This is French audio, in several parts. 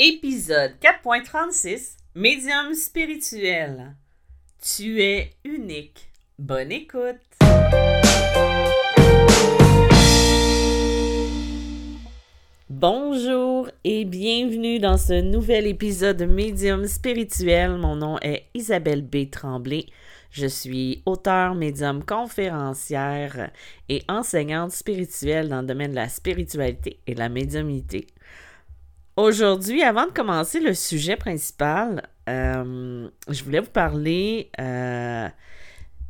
Épisode 4.36 Médium spirituel. Tu es unique. Bonne écoute. Bonjour et bienvenue dans ce nouvel épisode de Médium spirituel. Mon nom est Isabelle B. Tremblay. Je suis auteure, médium, conférencière et enseignante spirituelle dans le domaine de la spiritualité et de la médiumnité. Aujourd'hui, avant de commencer le sujet principal, euh, je voulais vous parler euh,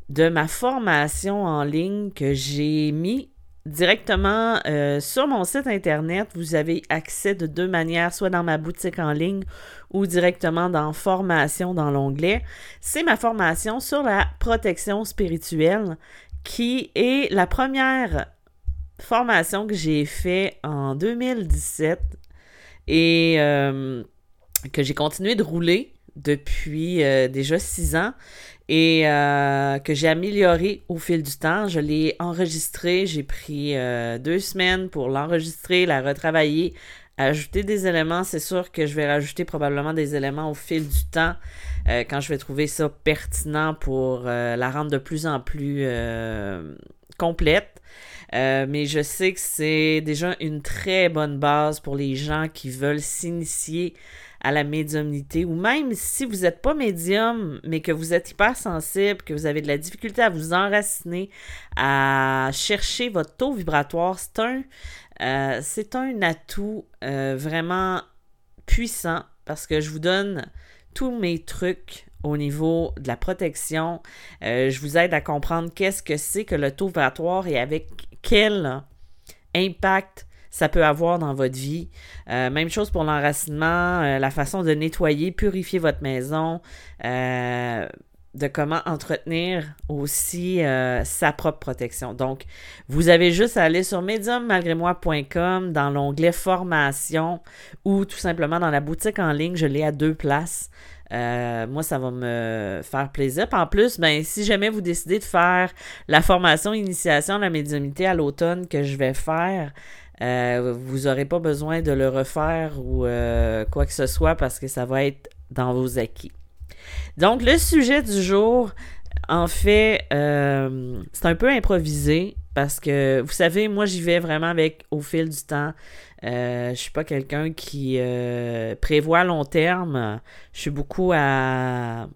de ma formation en ligne que j'ai mis directement euh, sur mon site internet. Vous avez accès de deux manières, soit dans ma boutique en ligne ou directement dans formation dans l'onglet. C'est ma formation sur la protection spirituelle qui est la première formation que j'ai faite en 2017 et euh, que j'ai continué de rouler depuis euh, déjà six ans et euh, que j'ai amélioré au fil du temps. Je l'ai enregistré, j'ai pris deux semaines pour l'enregistrer, la retravailler, ajouter des éléments. C'est sûr que je vais rajouter probablement des éléments au fil du temps quand je vais trouver ça pertinent pour la rendre de plus en plus complète. Euh, mais je sais que c'est déjà une très bonne base pour les gens qui veulent s'initier à la médiumnité ou même si vous n'êtes pas médium, mais que vous êtes hyper sensible, que vous avez de la difficulté à vous enraciner, à chercher votre taux vibratoire, c'est un, euh, un atout euh, vraiment puissant parce que je vous donne tous mes trucs au niveau de la protection. je vous aide à comprendre qu'est-ce que c'est que le taux vibratoire et avec quel impact ça peut avoir dans votre vie. Euh, même chose pour l'enracinement, euh, la façon de nettoyer, purifier votre maison, euh, de comment entretenir aussi sa propre protection. Donc, vous avez juste à aller sur mediummalgrémoi.com dans l'onglet formation ou tout simplement dans la boutique en ligne, je l'ai à deux places. Euh, moi, ça va me faire plaisir. en plus, ben, si jamais vous décidez de faire la formation initiation à la médiumnité à l'automne que je vais faire, euh, vous n'aurez pas besoin de le refaire ou euh, quoi que ce soit parce que ça va être dans vos acquis. Donc, le sujet du jour, en fait, c'est un peu improvisé parce que, vous savez, moi, j'y vais vraiment avec au fil du temps. Euh, je suis pas quelqu'un qui euh, prévoit à long terme. Je suis beaucoup à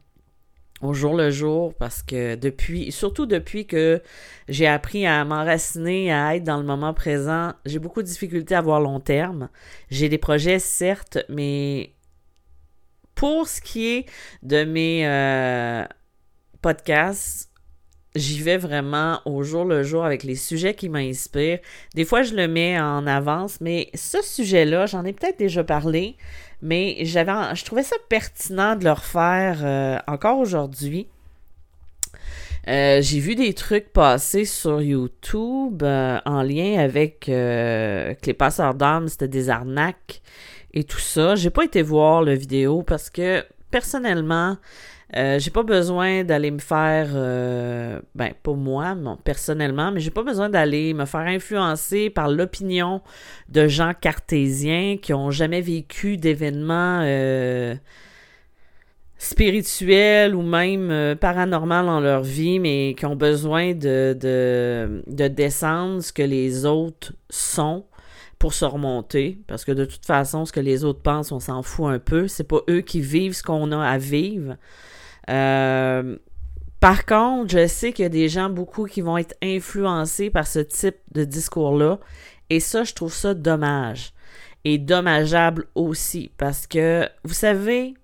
au jour le jour parce que depuis, surtout depuis que j'ai appris à m'enraciner, à être dans le moment présent, j'ai beaucoup de difficultés à voir long terme. J'ai des projets, certes, mais pour ce qui est de mes euh, podcasts, j'y vais vraiment au jour le jour avec les sujets qui m'inspirent. Des fois, je le mets en avance, mais ce sujet-là, j'en ai peut-être déjà parlé, mais j'avais, je trouvais ça pertinent de le refaire euh, encore aujourd'hui. Euh, j'ai vu des trucs passer sur YouTube en lien avec que les passeurs d'armes, c'était des arnaques et tout ça. J'ai pas été voir le vidéo parce que personnellement, euh, j'ai pas besoin d'aller me faire, euh, ben pas moi, personnellement, mais j'ai pas besoin d'aller me faire influencer par l'opinion de gens cartésiens qui ont jamais vécu d'événements euh, spirituels ou même paranormal dans leur vie, mais qui ont besoin de, de descendre ce que les autres sont pour se remonter, parce que de toute façon, ce que les autres pensent, on s'en fout un peu. C'est pas eux qui vivent ce qu'on a à vivre. Euh, par contre, je sais qu'il y a des gens beaucoup qui vont être influencés par ce type de discours-là. Et ça, je trouve ça dommage. Et dommageable aussi. Parce que, vous savez,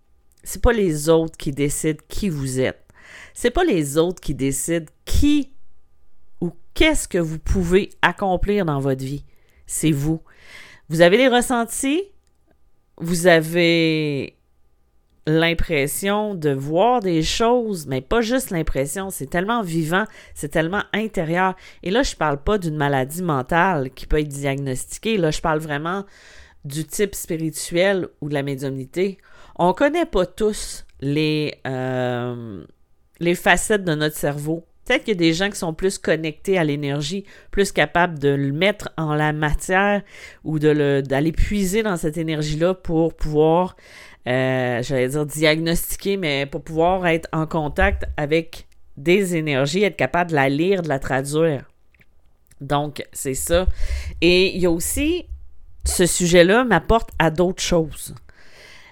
c'est pas les autres qui décident qui vous êtes. C'est pas les autres qui décident qui ou qu'est-ce que vous pouvez accomplir dans votre vie. C'est vous. Vous avez les ressentis, vous avez l'impression de voir des choses, mais pas juste l'impression, c'est tellement vivant, c'est tellement intérieur. Et là, je parle pas d'une maladie mentale qui peut être diagnostiquée, là, je parle vraiment du type spirituel ou de la médiumnité. On connaît pas tous euh, les facettes de notre cerveau Peut-être qu'il y a des gens qui sont plus connectés à l'énergie, plus capables de le mettre en la matière ou d'aller puiser dans cette énergie-là pour pouvoir, euh, j'allais dire diagnostiquer, mais pour pouvoir être en contact avec des énergies, être capable de la lire, de la traduire. Donc, c'est ça. Et il y a aussi, ce sujet-là m'apporte à d'autres choses.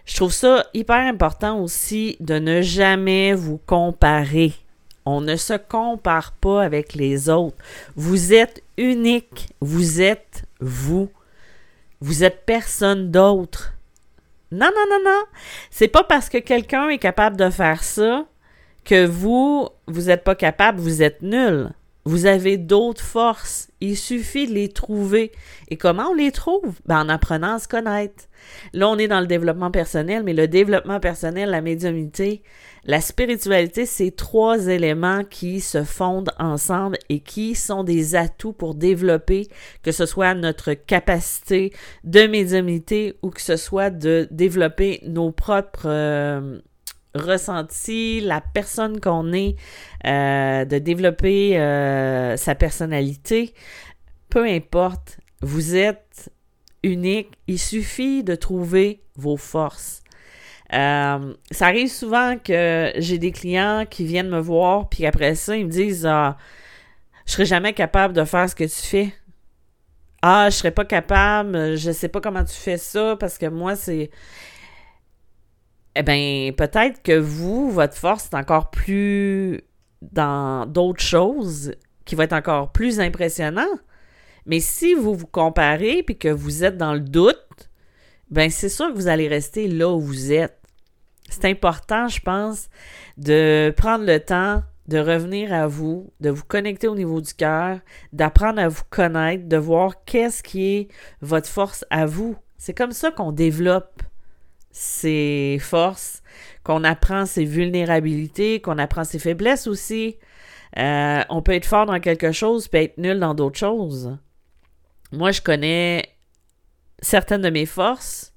Je trouve ça hyper important aussi de ne jamais vous comparer. On ne se compare pas avec les autres. Vous êtes unique. Vous êtes vous. Vous êtes personne d'autre. Non, non, non, non. C'est pas parce que quelqu'un est capable de faire ça que vous, vous n'êtes pas capable, vous êtes nul. Vous avez d'autres forces. Il suffit de les trouver. Et comment on les trouve? Ben, en apprenant à se connaître. Là, on est dans le développement personnel, mais le développement personnel, la médiumnité, la spiritualité, c'est trois éléments qui se fondent ensemble et qui sont des atouts pour développer, que ce soit notre capacité de médiumnité ou que ce soit de développer nos propres euh, ressentis, la personne qu'on est, euh, de développer euh, sa personnalité. Peu importe, vous êtes unique. Il suffit de trouver vos forces. Euh, ça arrive souvent que j'ai des clients qui viennent me voir, puis après ça, ils me disent ah, Je serai jamais capable de faire ce que tu fais. Ah, je serais pas capable, je sais pas comment tu fais ça, parce que moi, c'est. Eh bien, peut-être que vous, votre force est encore plus dans d'autres choses qui vont être encore plus impressionnant. Mais si vous vous comparez puis que vous êtes dans le doute, ben c'est sûr que vous allez rester là où vous êtes c'est important, je pense, de prendre le temps de revenir à vous, de vous connecter au niveau du cœur, d'apprendre à vous connaître, de voir qu'est-ce qui est votre force à vous. C'est comme ça qu'on développe ses forces, qu'on apprend ses vulnérabilités, qu'on apprend ses faiblesses aussi. Euh, on peut être fort dans quelque chose, peut être nul dans d'autres choses. Moi, je connais certaines de mes forces,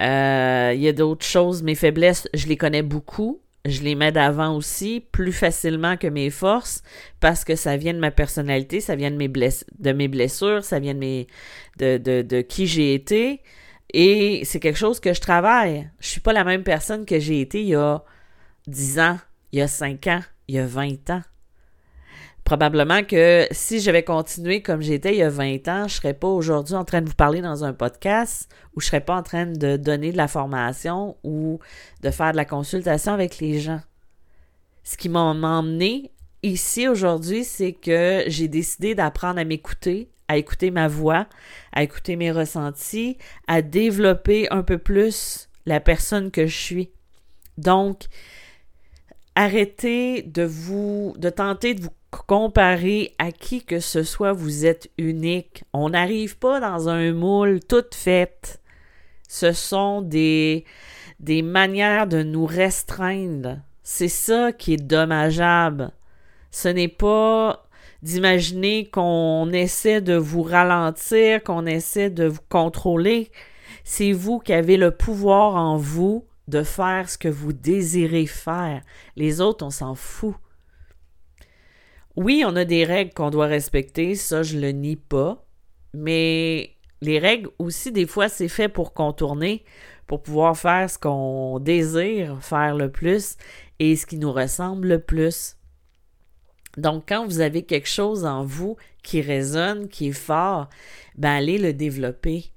euh, il y a d'autres choses, mes faiblesses, je les connais beaucoup. Je les mets d'avant aussi, plus facilement que mes forces, parce que ça vient de ma personnalité, ça vient de mes, de mes blessures, ça vient de qui j'ai été. Et c'est quelque chose que je travaille. Je suis pas la même personne que j'ai été il y a 10 ans, il y a 5 ans, il y a 20 ans probablement que si j'avais continué comme j'étais il y a 20 ans, je serais pas aujourd'hui en train de vous parler dans un podcast ou je serais pas en train de donner de la formation ou de faire de la consultation avec les gens. Ce qui m'a emmené ici aujourd'hui, c'est que j'ai décidé d'apprendre à m'écouter, à écouter ma voix, à écouter mes ressentis, à développer un peu plus la personne que je suis. Donc, arrêtez de vous, de tenter de vous comparer à qui que ce soit, vous êtes unique. On n'arrive pas dans un moule tout fait. Ce sont des, des manières de nous restreindre. C'est ça qui est dommageable. Ce n'est pas d'imaginer qu'on essaie de vous ralentir, qu'on essaie de vous contrôler. C'est vous qui avez le pouvoir en vous de faire ce que vous désirez faire. Les autres, on s'en fout. Oui, on a des règles qu'on doit respecter, ça je le nie pas, mais les règles aussi, des fois, c'est fait pour contourner, pour pouvoir faire ce qu'on désire faire le plus et ce qui nous ressemble le plus. Donc, quand vous avez quelque chose en vous qui résonne, qui est fort, ben allez le développer.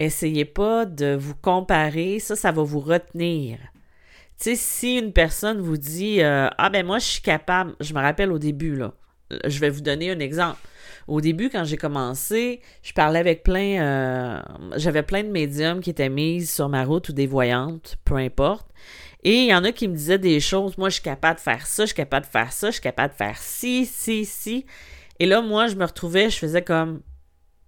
Essayez pas de vous comparer, ça, ça va vous retenir. Tu sais, si une personne vous dit euh, Ah ben moi je suis capable, je me rappelle au début, là, je vais vous donner un exemple. Au début, quand j'ai commencé, je parlais avec plein euh, j'avais plein de médiums qui étaient mises sur ma route ou des voyantes, peu importe. Et il y en a qui me disaient des choses, moi je suis capable de faire ça, je suis capable de faire ça, je suis capable de faire ci, ci, ci. Et là, moi, je me retrouvais, je faisais comme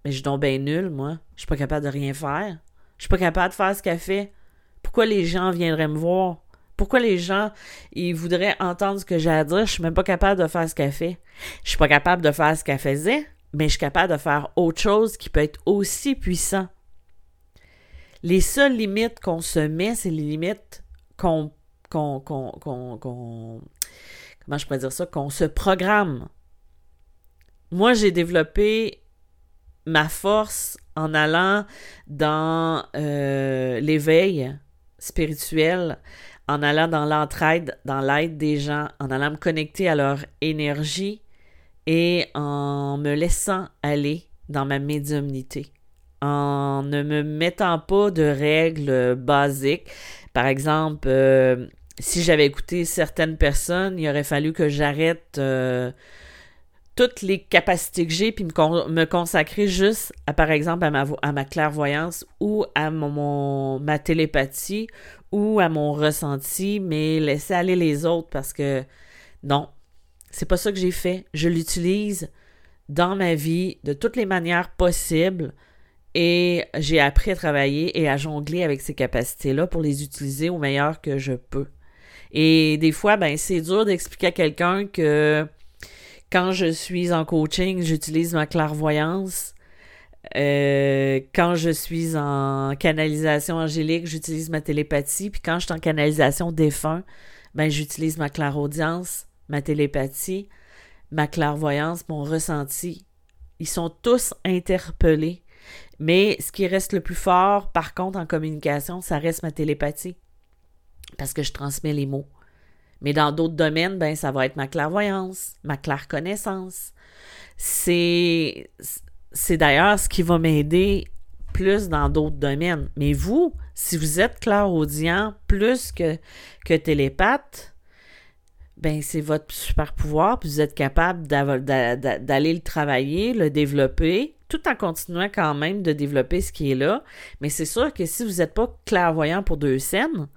Mais je suis donc bien nul, moi. Je suis pas capable de rien faire. Je suis pas capable de faire ce qu'elle fait. Pourquoi les gens viendraient me voir? Pourquoi les gens, ils voudraient entendre ce que j'ai à dire? Je suis même pas capable de faire ce qu'elle fait. Je suis pas capable de faire ce qu'elle faisait, mais je suis capable de faire autre chose qui peut être aussi puissant. Les seules limites qu'on se met, c'est les limites qu'on, qu'on, comment je pourrais dire ça, qu'on se programme. Moi, j'ai développé ma force en allant dans euh, l'éveil spirituel, en allant dans l'entraide, dans l'aide des gens, en allant me connecter à leur énergie et en me laissant aller dans ma médiumnité, en ne me mettant pas de règles basiques. Par exemple, euh, si j'avais écouté certaines personnes, il aurait fallu que j'arrête euh, toutes les capacités que j'ai puis me, consacrer juste à, par exemple, à ma, à ma clairvoyance ou à ma télépathie ou à mon ressenti, mais laisser aller les autres parce que non, c'est pas ça que j'ai fait. Je l'utilise dans ma vie de toutes les manières possibles et j'ai appris à travailler et à jongler avec ces capacités-là pour les utiliser au meilleur que je peux. Et des fois, ben, c'est dur d'expliquer à quelqu'un que quand je suis en coaching, j'utilise ma clairvoyance. Euh, quand je suis en canalisation angélique, j'utilise ma télépathie. Puis quand je suis en canalisation défunt, ben, j'utilise ma clairaudience, ma télépathie, ma clairvoyance, mon ressenti. Ils sont tous interpellés. Mais ce qui reste le plus fort, par contre, en communication, ça reste ma télépathie. Parce que je transmets les mots. Mais dans d'autres domaines, ben, ça va être ma clairvoyance, ma claire connaissance. C'est, c'est d'ailleurs ce qui va m'aider plus dans d'autres domaines. Mais vous, si vous êtes clairaudient plus que, que télépathe, ben c'est votre super pouvoir, puis vous êtes capable d'aller le travailler, le développer, tout en continuant quand même de développer ce qui est là. Mais c'est sûr que si vous n'êtes pas clairvoyant pour deux scènes,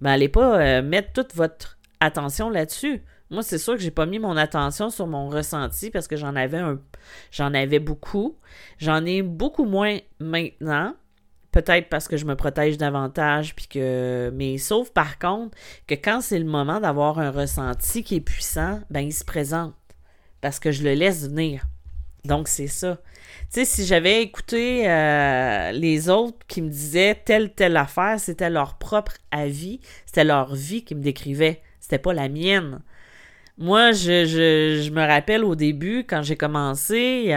ben allez pas euh, mettre toute votre attention là-dessus. Moi, c'est sûr que j'ai pas mis mon attention sur mon ressenti parce que j'en avais un j'en avais beaucoup. J'en ai beaucoup moins maintenant. Peut-être parce que je me protège davantage puis que mais sauf par contre que quand c'est le moment d'avoir un ressenti qui est puissant, ben il se présente parce que je le laisse venir. Donc c'est ça. Tu sais si j'avais écouté euh, les autres qui me disaient telle telle affaire, c'était leur propre avis, c'était leur vie qui me décrivait c'était pas la mienne. Moi, je, je, me rappelle au début, quand j'ai commencé,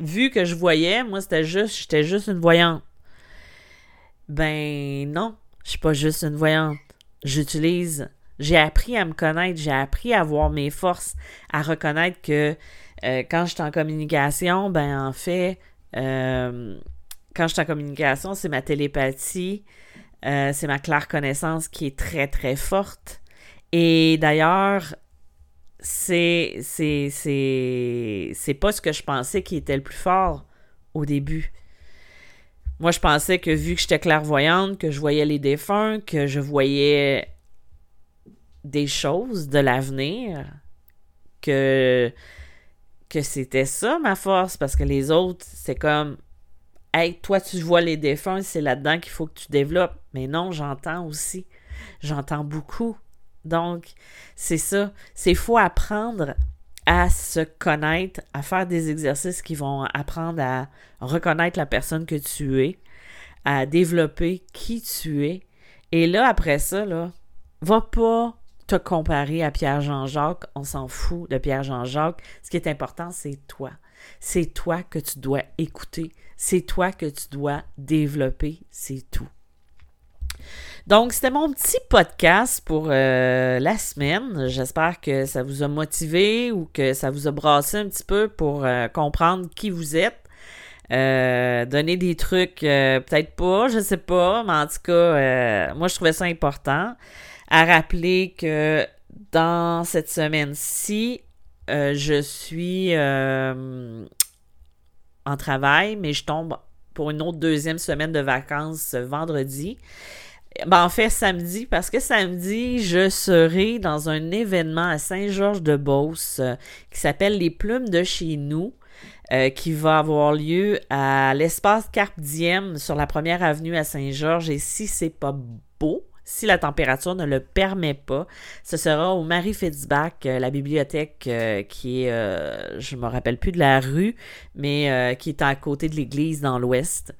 vu que je voyais, moi, c'était juste, j'étais juste une voyante. Ben non, je suis pas juste une voyante. J'utilise, j'ai appris à me connaître, j'ai appris à voir mes forces, à reconnaître que euh, quand je suis en communication, ben en fait, euh, quand je suis en communication, c'est ma télépathie, euh, c'est ma claire connaissance qui est très très forte. Et d'ailleurs, c'est, c'est, c'est, c'est pas ce que je pensais qui était le plus fort au début. Moi, je pensais que vu que j'étais clairvoyante, que je voyais les défunts, que je voyais des choses de l'avenir, que, que c'était ça ma force, parce que les autres, c'est comme Hey, toi, tu vois les défunts, c'est là-dedans qu'il faut que tu développes. Mais non, j'entends aussi. J'entends beaucoup. Donc, c'est ça. C'est faut apprendre à se connaître, à faire des exercices qui vont apprendre à reconnaître la personne que tu es, à développer qui tu es. Et là, après ça, là, va pas te comparer à Pierre-Jean-Jacques. On s'en fout de Pierre-Jean-Jacques. Ce qui est important, c'est toi. C'est toi que tu dois écouter. C'est toi que tu dois développer. C'est tout. Donc, c'était mon petit podcast pour euh, la semaine. J'espère que ça vous a motivé ou que ça vous a brassé un petit peu pour euh, comprendre qui vous êtes. Euh, donner des trucs, peut-être pas, je sais pas, mais en tout cas, moi je trouvais ça important à rappeler que dans cette semaine-ci, je suis en travail, mais je tombe pour une autre deuxième semaine de vacances vendredi. Ben, en fait, samedi, parce que samedi, je serai dans un événement à Saint-Georges-de-Beauce euh, qui s'appelle Les Plumes de chez nous, euh, qui va avoir lieu à l'espace Carpe Diem sur la première avenue à Saint-Georges. Et si c'est pas beau, si la température ne le permet pas. Ce sera au Marie Fitzbach, euh, la bibliothèque euh, qui est, euh, je me rappelle plus de la rue, mais qui est à côté de l'église dans l'ouest.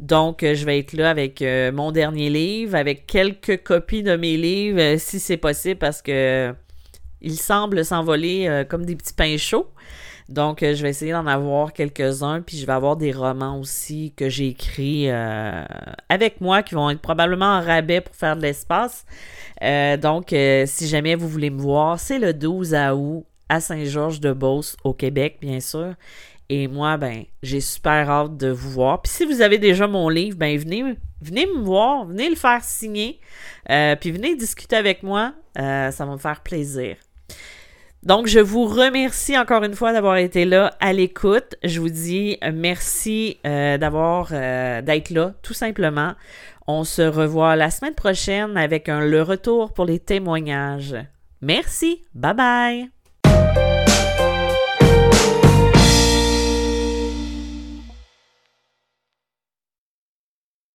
Donc, je vais être là avec mon dernier livre, avec quelques copies de mes livres, si c'est possible, parce que Ils semblent s'envoler comme des petits pains chauds. Donc, je vais essayer d'en avoir quelques-uns, puis je vais avoir des romans aussi que j'ai écrits avec moi qui vont être probablement en rabais pour faire de l'espace. donc, si jamais vous voulez me voir, c'est le 12 août à Saint-Georges-de-Beauce, au Québec, bien sûr. Et moi, ben, j'ai super hâte de vous voir. Puis si vous avez déjà mon livre, ben, venez, venez me voir, venez le faire signer, euh, puis venez discuter avec moi. Euh, ça va me faire plaisir. Donc, je vous remercie encore une fois d'avoir été là à l'écoute. Je vous dis merci euh, d'avoir d'être là, tout simplement. On se revoit la semaine prochaine avec le retour pour les témoignages. Merci. Bye bye.